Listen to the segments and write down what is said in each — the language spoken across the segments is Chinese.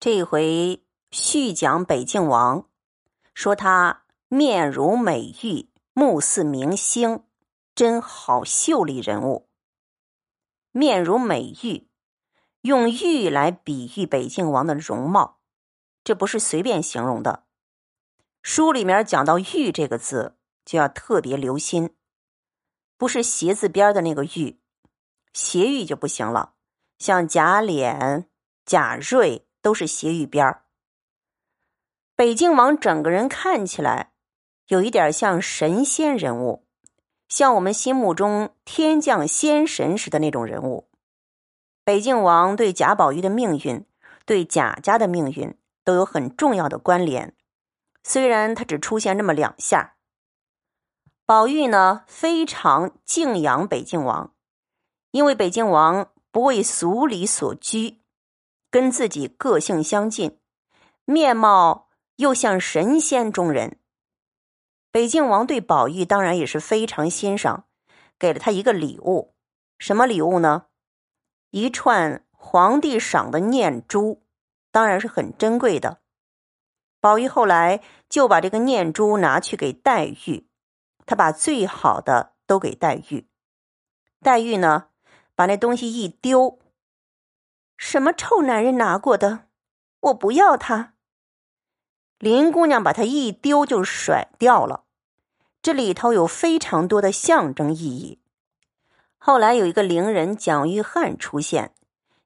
这回续讲北静王，说他面如美玉，目似明星，真好秀丽人物。面如美玉，用玉来比喻北静王的容貌，这不是随便形容的。书里面讲到“玉”这个字，就要特别留心，不是斜字边的那个“玉”，斜玉就不行了。像贾琏、贾瑞。都是斜玉边儿。北静王整个人看起来有一点像神仙人物，像我们心目中天降仙神时的那种人物。北静王对贾宝玉的命运，对贾家的命运都有很重要的关联。虽然他只出现那么两下，宝玉呢非常敬仰北静王，因为北静王不为俗礼所拘。跟自己个性相近，面貌又像神仙中人。北静王对宝玉当然也是非常欣赏，给了他一个礼物。什么礼物呢？一串皇帝赏的念珠，当然是很珍贵的。宝玉后来就把这个念珠拿去给黛玉，他把最好的都给黛玉。黛玉呢，把那东西一丢。什么臭男人拿过的？我不要他。林姑娘把他一丢就甩掉了。这里头有非常多的象征意义。后来有一个伶人蒋玉菡出现，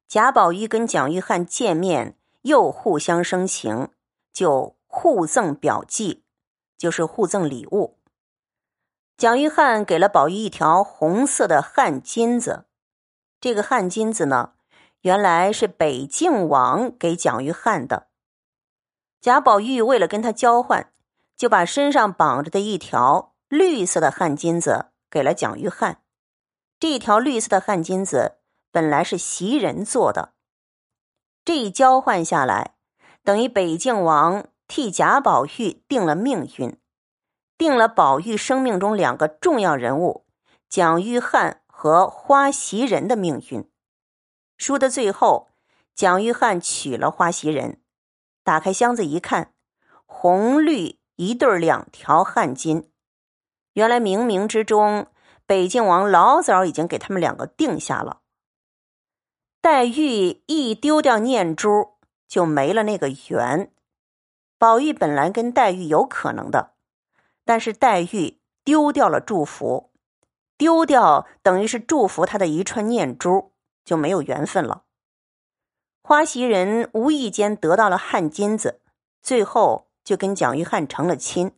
贾宝玉跟蒋玉菡见面，又互相生情，就互赠表记，就是互赠礼物。蒋玉菡给了宝玉一条红色的汗巾子，这个汗巾子呢。原来是北静王给蒋玉菡的，贾宝玉为了跟他交换，就把身上绑着的一条绿色的汗巾子给了蒋玉菡。这条绿色的汗巾子本来是袭人做的，这一交换下来，等于北静王替贾宝玉定了命运，定了宝玉生命中两个重要人物蒋玉菡和花袭人的命运。书的最后，蒋玉菡娶了花袭人，打开箱子一看，红绿一对两条汗巾。原来冥冥之中，北静王老早已经给他们两个定下了。黛玉一丢掉念珠，就没了那个缘。宝玉本来跟黛玉有可能的，但是黛玉丢掉了祝福，丢掉等于是祝福他的一串念珠。就没有缘分了。花袭人无意间得到了汗金子，最后就跟蒋玉菡成了亲。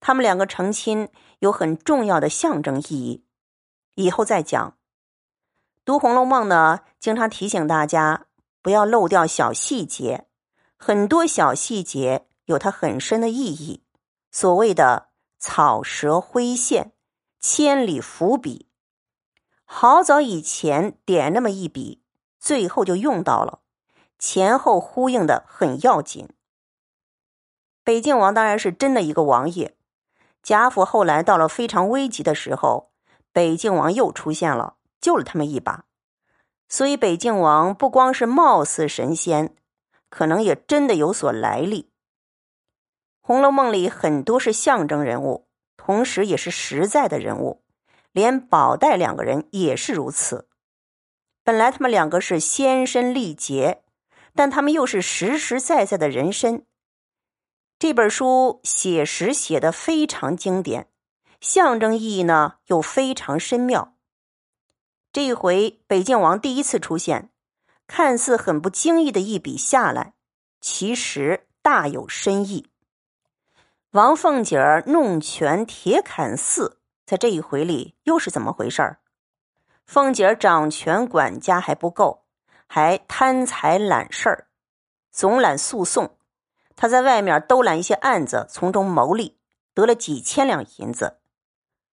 他们两个成亲有很重要的象征意义，以后再讲。读《红楼梦》呢，经常提醒大家不要漏掉小细节，很多小细节有它很深的意义。所谓的草蛇灰线，千里伏笔。好早以前点那么一笔，最后就用到了，前后呼应的很要紧。北静王当然是真的一个王爷，贾府后来到了非常危急的时候，北静王又出现了，救了他们一把。所以北静王不光是貌似神仙，可能也真的有所来历。《红楼梦》里很多是象征人物，同时也是实在的人物。连宝黛两个人也是如此。本来他们两个是仙身历劫，但他们又是实实在在的人身。这本书写实写的非常经典，象征意义呢又非常深妙。这一回北静王第一次出现，看似很不经意的一笔下来，其实大有深意。王凤姐儿弄权铁槛寺。在这一回里，又是怎么回事儿？凤姐掌权管家还不够，还贪财揽事儿，总揽诉讼。他在外面兜揽一些案子，从中牟利，得了几千两银子。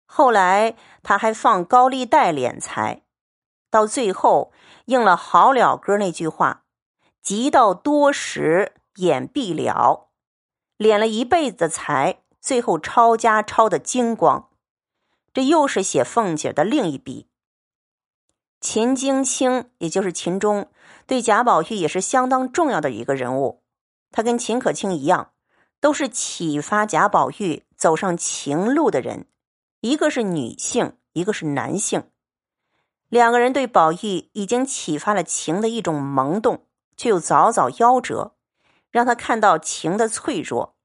后来他还放高利贷敛财，到最后应了好了哥那句话：“急到多时眼闭了”，敛了一辈子的财，最后抄家抄的精光。这又是写凤姐的另一笔。秦京清，也就是秦钟，对贾宝玉也是相当重要的一个人物。他跟秦可卿一样，都是启发贾宝玉走上情路的人。一个是女性，一个是男性，两个人对宝玉已经启发了情的一种萌动，却又早早夭折，让他看到情的脆弱。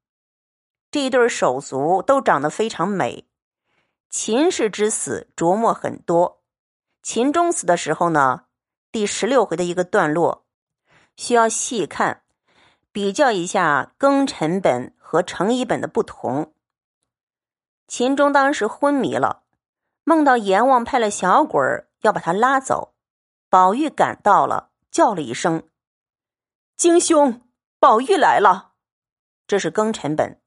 这一对手足都长得非常美。秦氏之死琢磨很多。秦钟死的时候呢，第十六回的一个段落需要细看，比较一下庚辰本和程乙本的不同。秦钟当时昏迷了，梦到阎王派了小鬼要把他拉走，宝玉赶到了，叫了一声：“京兄，宝玉来了。”这是庚辰本。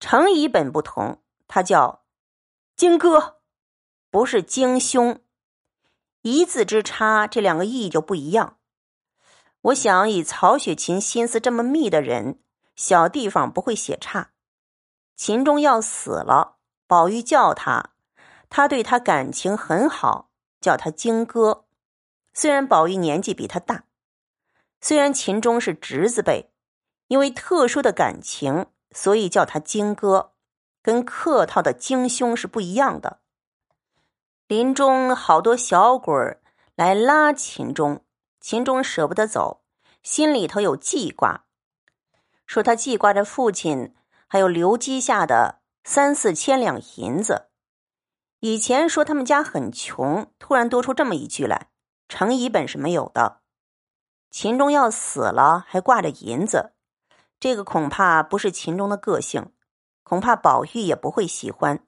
程乙本不同，他叫荆哥，不是京兄，一字之差，这两个意义就不一样。我想，以曹雪芹心思这么密的人，小地方不会写差。秦钟要死了，宝玉叫他，他对他感情很好，叫他荆哥。虽然宝玉年纪比他大，虽然秦钟是侄子辈，因为特殊的感情。所以叫他荆哥，跟客套的荆兄是不一样的。林中好多小鬼儿来拉秦钟，秦钟舍不得走，心里头有记挂，说他记挂着父亲还有留积下的三四千两银子。以前说他们家很穷，突然多出这么一句来，程乙本是没有的。秦钟要死了，还挂着银子。这个恐怕不是秦钟的个性，恐怕宝玉也不会喜欢。